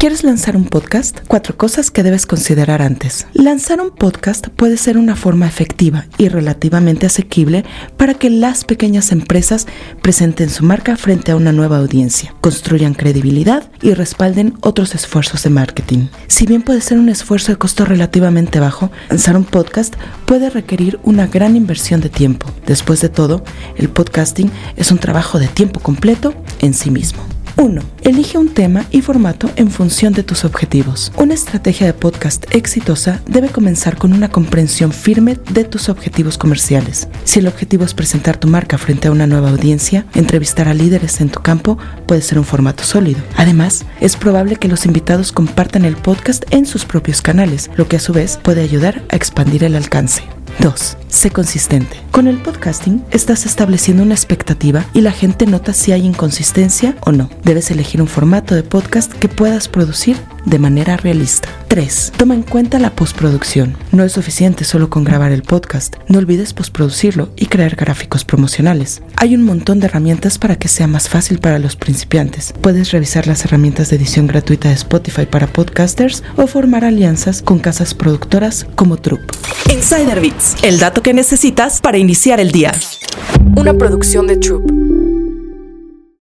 ¿Quieres lanzar un podcast? Cuatro cosas que debes considerar antes. Lanzar un podcast puede ser una forma efectiva y relativamente asequible para que las pequeñas empresas presenten su marca frente a una nueva audiencia, construyan credibilidad y respalden otros esfuerzos de marketing. Si bien puede ser un esfuerzo de costo relativamente bajo, lanzar un podcast puede requerir una gran inversión de tiempo. Después de todo, el podcasting es un trabajo de tiempo completo en sí mismo. 1. Elige un tema y formato en función de tus objetivos. Una estrategia de podcast exitosa debe comenzar con una comprensión firme de tus objetivos comerciales. Si el objetivo es presentar tu marca frente a una nueva audiencia, entrevistar a líderes en tu campo puede ser un formato sólido. Además, es probable que los invitados compartan el podcast en sus propios canales, lo que a su vez puede ayudar a expandir el alcance. 2. Sé consistente. Con el podcasting estás estableciendo una expectativa y la gente nota si hay inconsistencia o no. Debes elegir un formato de podcast que puedas producir de manera realista. 3. Toma en cuenta la postproducción. No es suficiente solo con grabar el podcast. No olvides postproducirlo y crear gráficos promocionales. Hay un montón de herramientas para que sea más fácil para los principiantes. Puedes revisar las herramientas de edición gratuita de Spotify para podcasters o formar alianzas con casas productoras como Troop. Insider Bits, el dato que necesitas para iniciar el día. Una producción de Troop.